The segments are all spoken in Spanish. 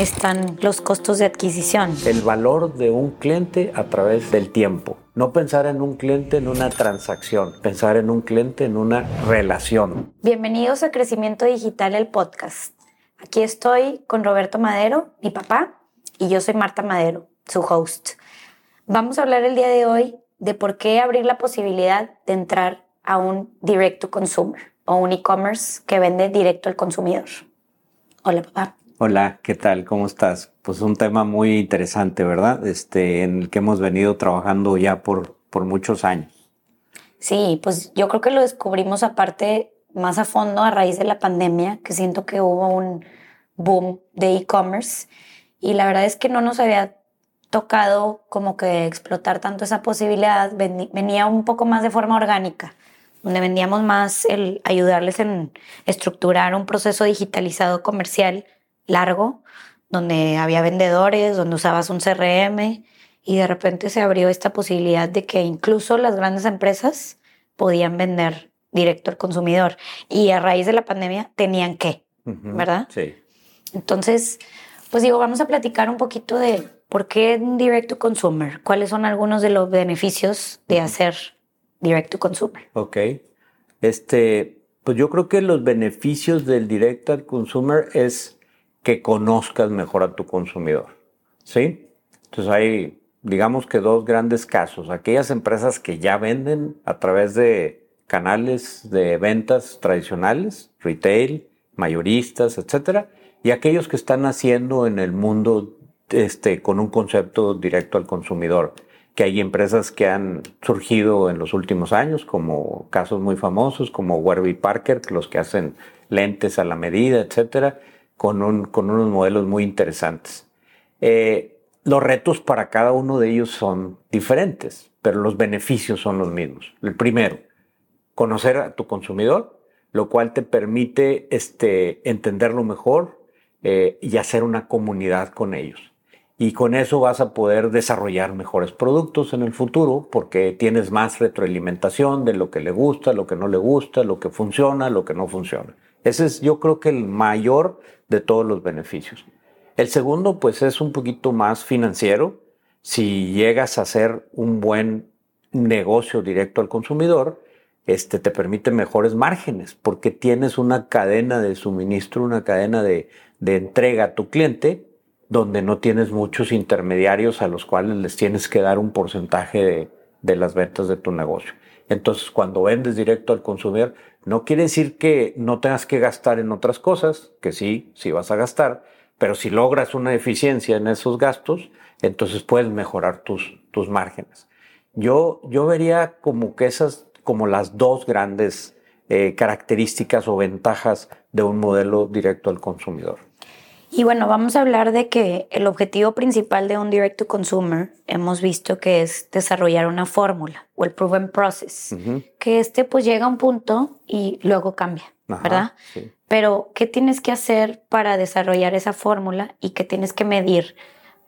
están los costos de adquisición. El valor de un cliente a través del tiempo. No pensar en un cliente en una transacción, pensar en un cliente en una relación. Bienvenidos a Crecimiento Digital, el podcast. Aquí estoy con Roberto Madero, mi papá, y yo soy Marta Madero, su host. Vamos a hablar el día de hoy de por qué abrir la posibilidad de entrar a un direct to consumer o un e-commerce que vende directo al consumidor. Hola, papá. Hola, ¿qué tal? ¿Cómo estás? Pues un tema muy interesante, ¿verdad? Este, en el que hemos venido trabajando ya por, por muchos años. Sí, pues yo creo que lo descubrimos aparte más a fondo a raíz de la pandemia, que siento que hubo un boom de e-commerce y la verdad es que no nos había tocado como que explotar tanto esa posibilidad, venía un poco más de forma orgánica, donde vendíamos más el ayudarles en estructurar un proceso digitalizado comercial largo, donde había vendedores, donde usabas un CRM y de repente se abrió esta posibilidad de que incluso las grandes empresas podían vender directo al consumidor. Y a raíz de la pandemia tenían que, ¿verdad? Sí. Entonces, pues digo, vamos a platicar un poquito de por qué direct to consumer, cuáles son algunos de los beneficios de hacer direct to consumer. Ok. Este, pues yo creo que los beneficios del direct to consumer es que conozcas mejor a tu consumidor. ¿Sí? Entonces hay, digamos que dos grandes casos. Aquellas empresas que ya venden a través de canales de ventas tradicionales, retail, mayoristas, etcétera, y aquellos que están haciendo en el mundo este, con un concepto directo al consumidor, que hay empresas que han surgido en los últimos años, como casos muy famosos, como Warby Parker, los que hacen lentes a la medida, etcétera, con, un, con unos modelos muy interesantes. Eh, los retos para cada uno de ellos son diferentes, pero los beneficios son los mismos. El primero, conocer a tu consumidor, lo cual te permite este, entenderlo mejor eh, y hacer una comunidad con ellos. Y con eso vas a poder desarrollar mejores productos en el futuro porque tienes más retroalimentación de lo que le gusta, lo que no le gusta, lo que funciona, lo que no funciona. Ese es yo creo que el mayor de todos los beneficios. El segundo pues es un poquito más financiero. Si llegas a hacer un buen negocio directo al consumidor, este, te permite mejores márgenes porque tienes una cadena de suministro, una cadena de, entrega a tu cliente donde no tienes muchos intermediarios a los cuales les tienes que dar un porcentaje de, de las ventas de tu negocio. Entonces, cuando vendes directo al consumidor, no quiere decir que no tengas que gastar en otras cosas, que sí, sí vas a gastar, pero si logras una eficiencia en esos gastos, entonces puedes mejorar tus, tus márgenes. Yo, yo vería como que esas como las dos grandes eh, características o ventajas de un modelo directo al consumidor. Y bueno, vamos a hablar de que el objetivo principal de un direct to consumer hemos visto que es desarrollar una fórmula o el proven process, que este pues llega a un punto y luego cambia, ¿verdad? Pero ¿qué tienes que hacer para desarrollar esa fórmula y qué tienes que medir?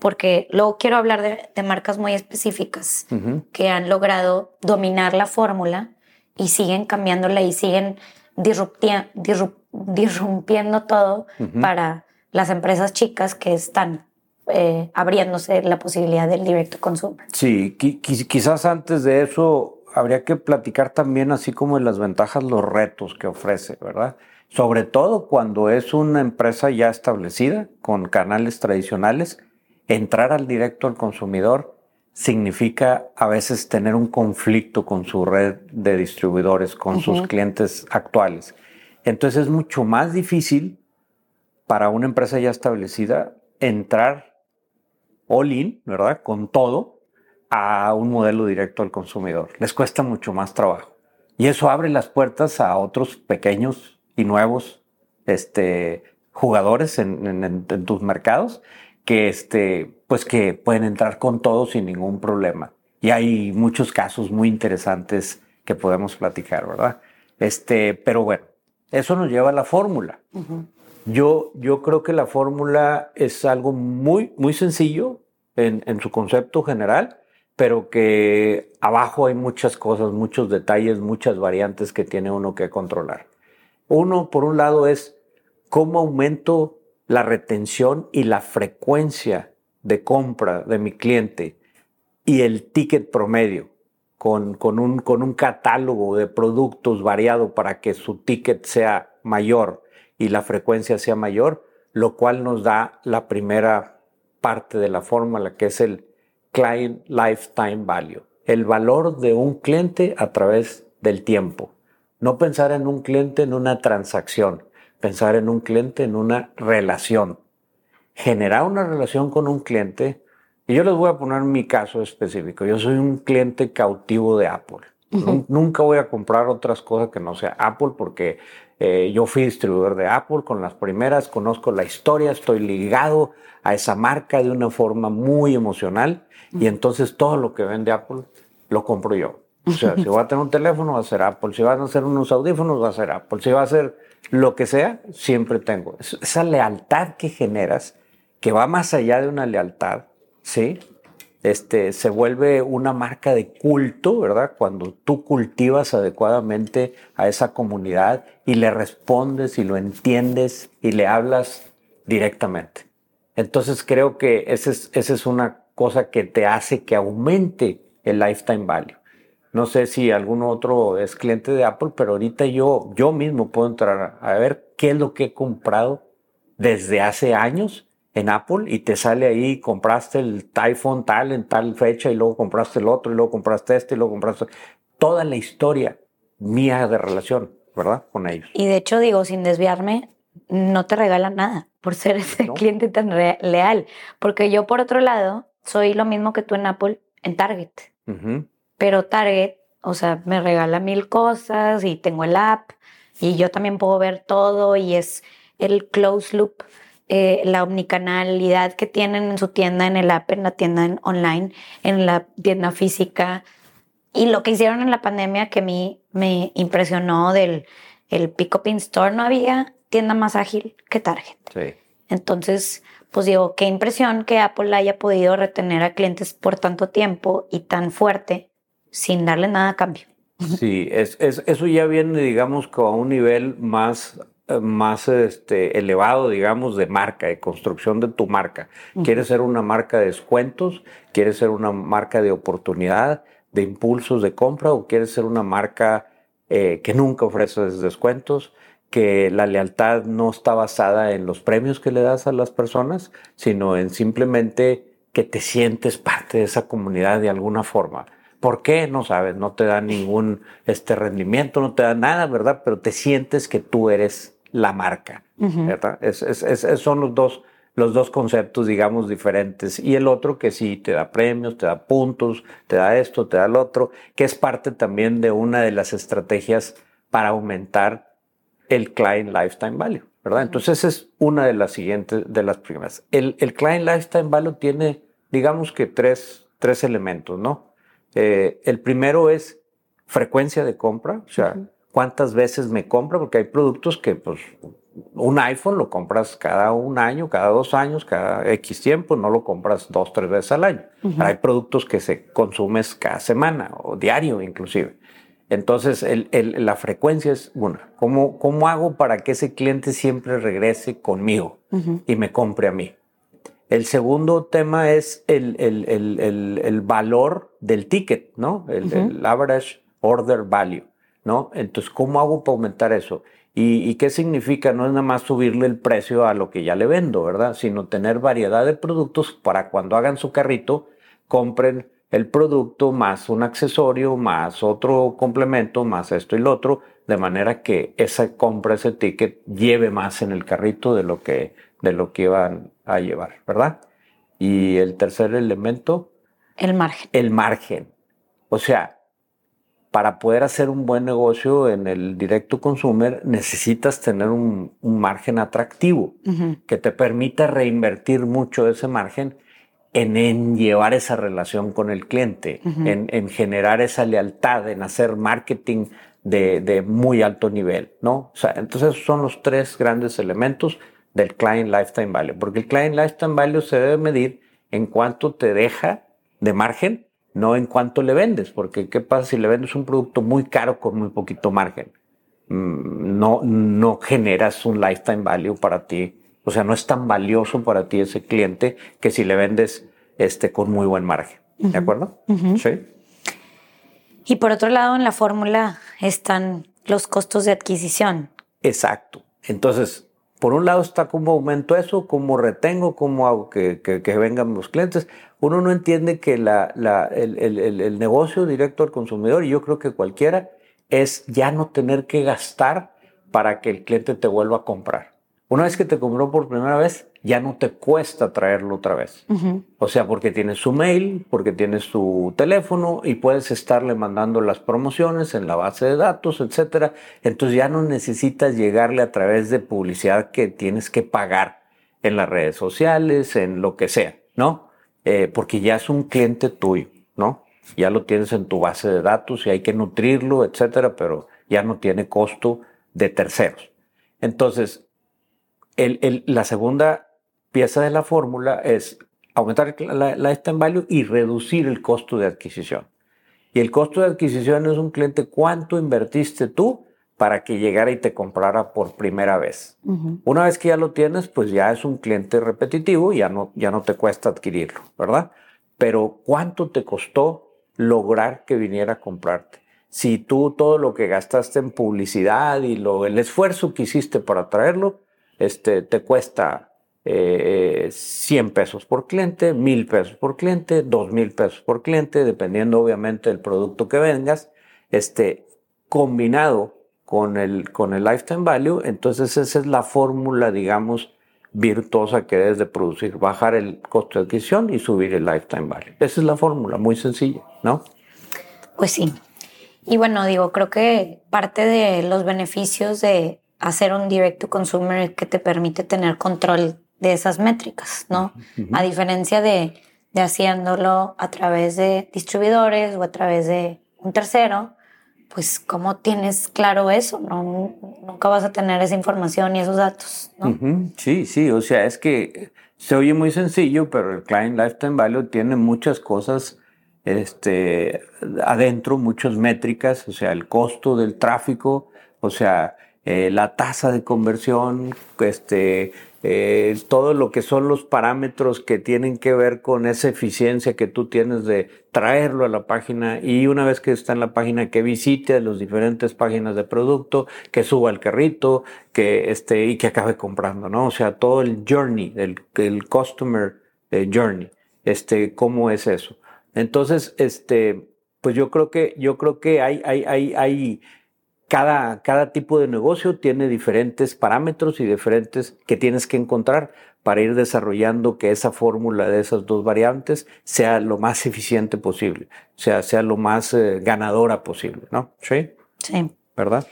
Porque luego quiero hablar de, marcas muy específicas que han logrado dominar la fórmula y siguen cambiándola y siguen disrumpiendo todo para las empresas chicas que están eh, abriéndose la posibilidad del directo consumo. Sí, quizás antes de eso habría que platicar también así como en las ventajas, los retos que ofrece, ¿verdad? Sobre todo cuando es una empresa ya establecida con canales tradicionales entrar al directo al consumidor significa a veces tener un conflicto con su red de distribuidores, con sus clientes actuales. Entonces es mucho más difícil para una empresa ya establecida entrar all in, ¿verdad? Con todo a un modelo directo al consumidor. Les cuesta mucho más trabajo. Y eso abre las puertas a otros pequeños y nuevos este, jugadores en tus mercados que, este, pues que pueden entrar con todo sin ningún problema. Y hay muchos casos muy interesantes que podemos platicar, ¿verdad? Este, pero bueno, eso nos lleva a la fórmula. Yo, yo creo que la fórmula es algo muy, muy sencillo en, en su concepto general, pero que abajo hay muchas cosas, muchos detalles, muchas variantes que tiene uno que controlar. Uno, por un lado, es cómo aumento la retención y la frecuencia de compra de mi cliente y el ticket promedio con, con, un, con un catálogo de productos variado para que su ticket sea mayor y la frecuencia sea mayor, lo cual nos da la primera parte de la fórmula, que es el Client Lifetime Value, el valor de un cliente a través del tiempo. No pensar en un cliente en una transacción, pensar en un cliente en una relación. Generar una relación con un cliente, y yo les voy a poner mi caso específico. Yo soy un cliente cautivo de Apple. Nunca voy a comprar otras cosas que no sea Apple porque eh, yo fui distribuidor de Apple con las primeras, conozco la historia, estoy ligado a esa marca de una forma muy emocional y entonces todo lo que vende Apple lo compro yo. O sea, si voy a tener un teléfono va a ser Apple, si van a hacer unos audífonos va a ser Apple, si va a ser lo que sea, siempre tengo. Esa lealtad que generas, que va más allá de una lealtad, ¿sí? Este, se vuelve una marca de culto, ¿verdad? Cuando tú cultivas adecuadamente a esa comunidad y le respondes y lo entiendes y le hablas directamente. Entonces creo que esa es, esa es una cosa que te hace que aumente el lifetime value. No sé si algún otro es cliente de Apple, pero ahorita yo, yo mismo puedo entrar a ver qué es lo que he comprado desde hace años en Apple y te sale ahí, compraste el iPhone tal en tal fecha y luego compraste el otro y luego compraste este y luego compraste toda la historia mía de relación, ¿verdad? Con ellos. Y de hecho digo, sin desviarme, no te regalan nada por ser ese cliente tan leal, porque yo por otro lado soy lo mismo que tú en Apple en Target, pero Target, o sea, me regala mil cosas y tengo el app y yo también puedo ver todo y es el close loop eh, la omnicanalidad que tienen en su tienda, en el app, en la tienda online, en la tienda física. Y lo que hicieron en la pandemia que a mí me impresionó del el Pick In Store, no había tienda más ágil que Target. Sí. Entonces, pues digo, qué impresión que Apple haya podido retener a clientes por tanto tiempo y tan fuerte sin darle nada a cambio. Sí, es, es, eso ya viene, digamos, con un nivel más más este, elevado, digamos, de marca, de construcción de tu marca. ¿Quieres ser una marca de descuentos? ¿Quieres ser una marca de oportunidad, de impulsos de compra? ¿O quieres ser una marca eh, que nunca ofrece descuentos? que la lealtad no está basada en los premios que le das a las personas, sino en simplemente que te sientes parte de esa comunidad de alguna forma. ¿Por qué? No sabes, no te da ningún este rendimiento, no te da nada, ¿verdad? Pero te sientes que tú eres la marca. ¿verdad? Es, son los dos, los dos conceptos, digamos, diferentes. Y el otro que sí te da premios, te da puntos, te da esto, te da el otro, que es parte también de una de las estrategias para aumentar el client lifetime value, ¿verdad? Entonces es una de las siguientes, de las primeras. El, el client lifetime value tiene, digamos que tres, tres elementos, ¿no? Eh, el primero es frecuencia de compra, o sea, cuántas veces me compra, porque hay productos que, pues, un iPhone lo compras cada un año, cada dos años, cada X tiempo, no lo compras dos, tres veces al año. Hay productos que se consumes cada semana o diario inclusive. Entonces, la frecuencia es una. ¿Cómo, ¿Cómo hago para que ese cliente siempre regrese conmigo y me compre a mí? El segundo tema es el, el valor del ticket, ¿no? el average order value. ¿No? Entonces, ¿cómo hago para aumentar eso? ¿Y, qué significa? No es nada más subirle el precio a lo que ya le vendo, ¿verdad? Sino tener variedad de productos para cuando hagan su carrito, compren el producto más un accesorio, más otro complemento, más esto y lo otro, de manera que esa compra, ese ticket, lleve más en el carrito de lo que, de lo que iban a llevar, ¿verdad? Y el tercer elemento. El margen. El margen. O sea, para poder hacer un buen negocio en el directo consumer necesitas tener un, margen atractivo que te permita reinvertir mucho ese margen en, llevar esa relación con el cliente, en, generar esa lealtad, en hacer marketing de, muy alto nivel, ¿no? O sea, entonces son los tres grandes elementos del Client Lifetime Value, porque el Client Lifetime Value se debe medir en cuánto te deja de margen no en cuánto le vendes, porque ¿qué pasa si le vendes un producto muy caro con muy poquito margen? Mm, no, no generas un lifetime value para ti O sea, no es tan valioso para ti ese cliente que si le vendes este, con muy buen margen. ¿De acuerdo? Sí. Y por otro lado, en la fórmula están los costos de adquisición. Exacto. Entonces, por un lado está cómo aumento eso, cómo retengo, cómo hago que, vengan los clientes. Uno no entiende que la, el, el, negocio directo al consumidor, y yo creo que cualquiera, es ya no tener que gastar para que el cliente te vuelva a comprar. Una vez que te compró por primera vez, ya no te cuesta traerlo otra vez. O sea, porque tienes su mail, porque tienes su teléfono y puedes estarle mandando las promociones en la base de datos, etcétera. Entonces ya no necesitas llegarle a través de publicidad que tienes que pagar en las redes sociales, en lo que sea, ¿no? Eh, porque ya es un cliente tuyo, ¿no? Ya lo tienes en tu base de datos y hay que nutrirlo, etcétera, pero ya no tiene costo de terceros. Entonces, la segunda pieza de la fórmula es aumentar la, lifetime value y reducir el costo de adquisición. Y el costo de adquisición es un cliente, ¿cuánto invertiste tú para que llegara y te comprara por primera vez? Una vez que ya lo tienes, pues ya es un cliente repetitivo, ya no, ya no te cuesta adquirirlo, ¿verdad? Pero ¿cuánto te costó lograr que viniera a comprarte? Si tú todo lo que gastaste en publicidad y lo, el esfuerzo que hiciste para traerlo, este, te cuesta eh, 100 pesos por cliente, 1000 pesos por cliente, 2000 pesos por cliente, dependiendo obviamente del producto que vengas, este, combinado con el, con el lifetime value, entonces esa es la fórmula, digamos, virtuosa que debes de producir, bajar el costo de adquisición y subir el lifetime value. Esa es la fórmula, muy sencilla, ¿no? Pues sí. Y bueno, digo, creo que parte de los beneficios de hacer un direct to consumer que te permite tener control de esas métricas, ¿no? A diferencia de, de, haciéndolo a través de distribuidores o a través de un tercero, pues cómo tienes claro eso, ¿no? Nunca vas a tener esa información y esos datos, ¿no? Sí, sí, o sea, es que se oye muy sencillo, pero el Client Lifetime Value tiene muchas cosas este, adentro, muchas métricas, o sea, el costo del tráfico, o sea, eh, la tasa de conversión, este, eh, todo lo que son los parámetros que tienen que ver con esa eficiencia que tú tienes de traerlo a la página y una vez que está en la página que visite las diferentes páginas de producto, que suba el carrito, que este, y que acabe comprando, ¿no? O sea, todo el journey, el, el customer eh, journey, este, ¿cómo es eso? Entonces, este, pues yo creo que, yo creo que hay, hay, hay, hay cada, cada tipo de negocio tiene diferentes parámetros y diferentes que tienes que encontrar para ir desarrollando que esa fórmula de esas dos variantes sea lo más eficiente posible, sea, sea lo más eh, ganadora posible, ¿no? Sí. Sí. ¿Verdad?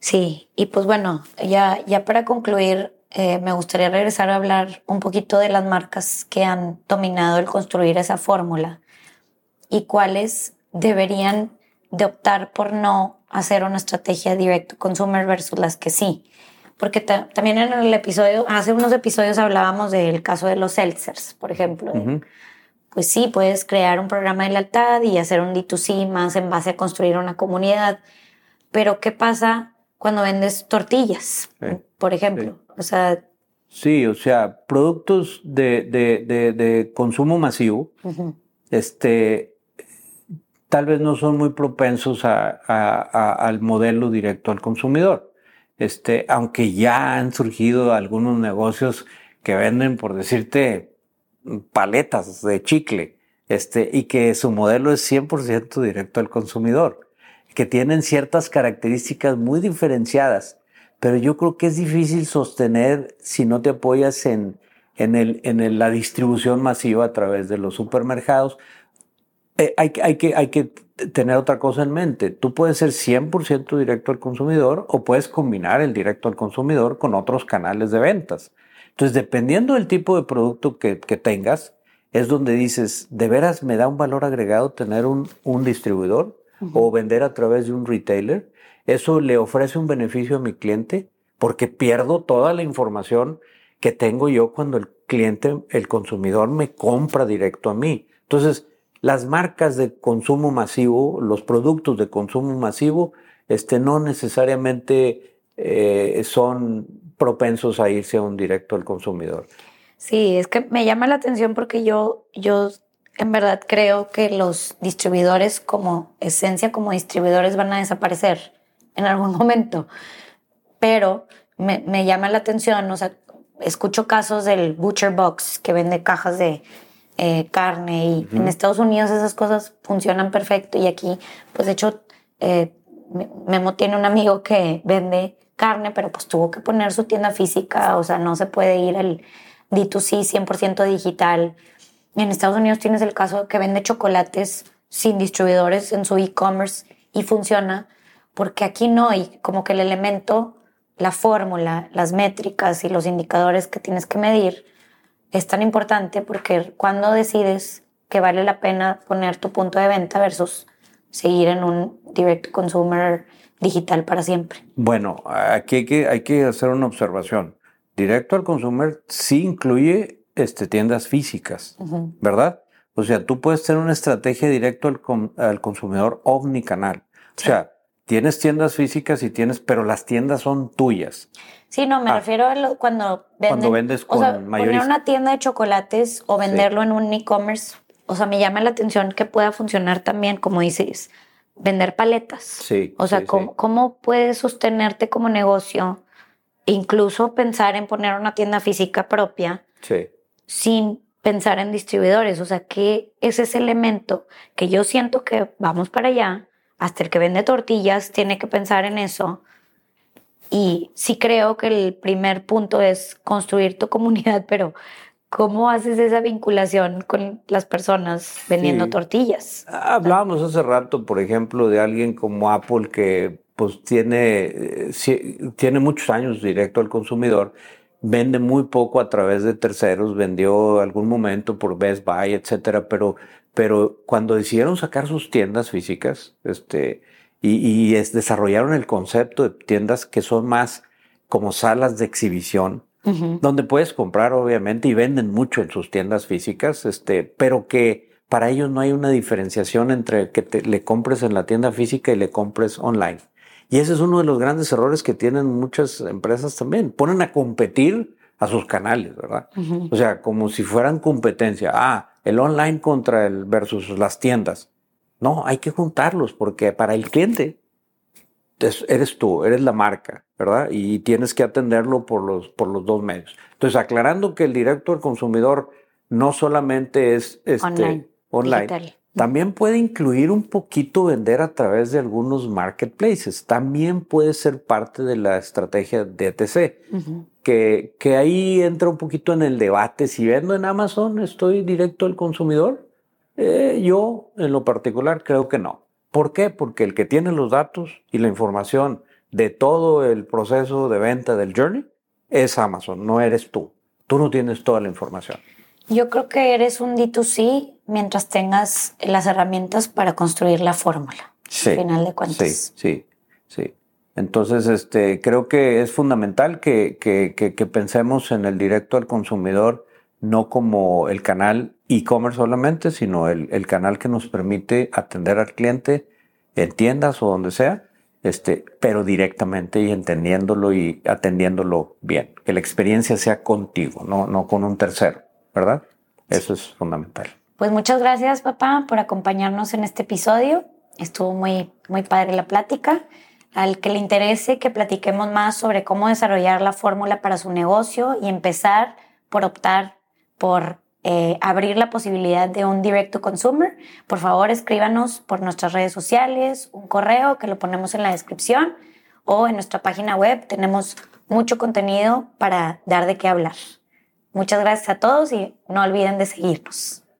Sí, y pues bueno, ya, ya para concluir, eh, me gustaría regresar a hablar un poquito de las marcas que han dominado el construir esa fórmula y cuáles deberían de optar por no hacer una estrategia directo consumer versus las que sí. Porque también en el episodio, hace unos episodios hablábamos del caso de los seltzers, por ejemplo. Pues sí, puedes crear un programa de lealtad y hacer un D2C más en base a construir una comunidad. Pero ¿qué pasa cuando vendes tortillas, por ejemplo? O sea... Sí, o sea, productos de, de, de, consumo masivo, este, tal vez no son muy propensos al modelo directo al consumidor. Este, aunque ya han surgido algunos negocios que venden, por decirte, paletas de chicle, este, y que su modelo es 100% directo al consumidor, que tienen ciertas características muy diferenciadas, pero yo creo que es difícil sostener si no te apoyas en, en, el, en la distribución masiva a través de los supermercados, eh, hay, hay, que, hay que tener otra cosa en mente. Tú puedes ser 100% directo al consumidor o puedes combinar el directo al consumidor con otros canales de ventas. Entonces, dependiendo del tipo de producto que, que tengas, es donde dices, ¿de veras me da un valor agregado tener un, un distribuidor o vender a través de un retailer? ¿Eso le ofrece un beneficio a mi cliente? Porque pierdo toda la información que tengo yo cuando el cliente, el consumidor me compra directo a mí. Entonces, las marcas de consumo masivo, los productos de consumo masivo, este, no necesariamente eh, son propensos a irse a un directo al consumidor. Sí, es que me llama la atención porque yo, yo en verdad creo que los distribuidores como esencia, como distribuidores van a desaparecer en algún momento. Pero me, me llama la atención, o sea, escucho casos del Butcher Box que vende cajas de eh, carne y en Estados Unidos esas cosas funcionan perfecto y aquí, pues de hecho, eh, Memo tiene un amigo que vende carne, pero pues tuvo que poner su tienda física, o sea, no se puede ir al D2C 100% digital. En Estados Unidos tienes el caso que vende chocolates sin distribuidores en su e-commerce y funciona, porque aquí no, y como que el elemento, la fórmula, las métricas y los indicadores que tienes que medir es tan importante porque cuando decides que vale la pena poner tu punto de venta versus seguir en un direct consumer digital para siempre. Bueno, aquí hay que, hay que hacer una observación. Directo al consumer sí incluye este, tiendas físicas, ¿verdad? O sea, tú puedes tener una estrategia directo al, al consumidor omnicanal. O sea, tienes tiendas físicas y tienes, pero las tiendas son tuyas. Sí, no, me ah. refiero a cuando, cuando vendes con o sea, poner una tienda de chocolates o venderlo en un e-commerce, o sea, me llama la atención que pueda funcionar también, como dices, vender paletas. Sí. O sea, ¿cómo, ¿cómo puedes sostenerte como negocio, incluso pensar en poner una tienda física propia, sí. sin pensar en distribuidores? O sea, que es ese elemento que yo siento que vamos para allá, hasta el que vende tortillas tiene que pensar en eso. Y sí creo que el primer punto es construir tu comunidad, pero ¿cómo haces esa vinculación con las personas vendiendo tortillas? Hablábamos hace rato, por ejemplo, de alguien como Apple que pues tiene, eh, tiene muchos años directo al consumidor, vende muy poco a través de terceros, vendió algún momento por Best Buy, etcétera, pero pero cuando decidieron sacar sus tiendas físicas, este, y, desarrollaron el concepto de tiendas que son más como salas de exhibición, donde puedes comprar obviamente y venden mucho en sus tiendas físicas, este, pero que para ellos no hay una diferenciación entre que te, le compres en la tienda física y le compres online. Y ese es uno de los grandes errores que tienen muchas empresas también. Ponen a competir a sus canales, ¿verdad? O sea, como si fueran competencia. Ah, el online contra el versus las tiendas. No, hay que juntarlos porque para el cliente eres tú, eres la marca, ¿verdad? Y tienes que atenderlo por los, por los dos medios. Entonces, aclarando que el directo al consumidor no solamente es este, online, también puede incluir un poquito vender a través de algunos marketplaces. También puede ser parte de la estrategia de ETC que, que ahí entra un poquito en el debate. Si vendo en Amazon, ¿estoy directo al consumidor? Eh, yo, en lo particular, creo que no. ¿Por qué? Porque el que tiene los datos y la información de todo el proceso de venta del journey es Amazon, no eres tú. Tú no tienes toda la información. Yo creo que eres un D2C mientras tengas las herramientas para construir la fórmula. Sí. Al final de cuentas. Sí, sí, sí. Entonces, este, creo que es fundamental que, que, pensemos en el directo al consumidor no como el canal e-commerce solamente, sino el, el, canal que nos permite atender al cliente en tiendas o donde sea, este, pero directamente y entendiéndolo y atendiéndolo bien. Que la experiencia sea contigo, no, no con un tercero, ¿verdad? Eso es fundamental. Pues muchas gracias, papá, por acompañarnos en este episodio. Estuvo muy, muy padre la plática al que le interese que platiquemos más sobre cómo desarrollar la fórmula para su negocio y empezar por optar por eh, abrir la posibilidad de un direct to consumer, por favor escríbanos por nuestras redes sociales, un correo que lo ponemos en la descripción o en nuestra página web. Tenemos mucho contenido para dar de qué hablar. Muchas gracias a todos y no olviden de seguirnos.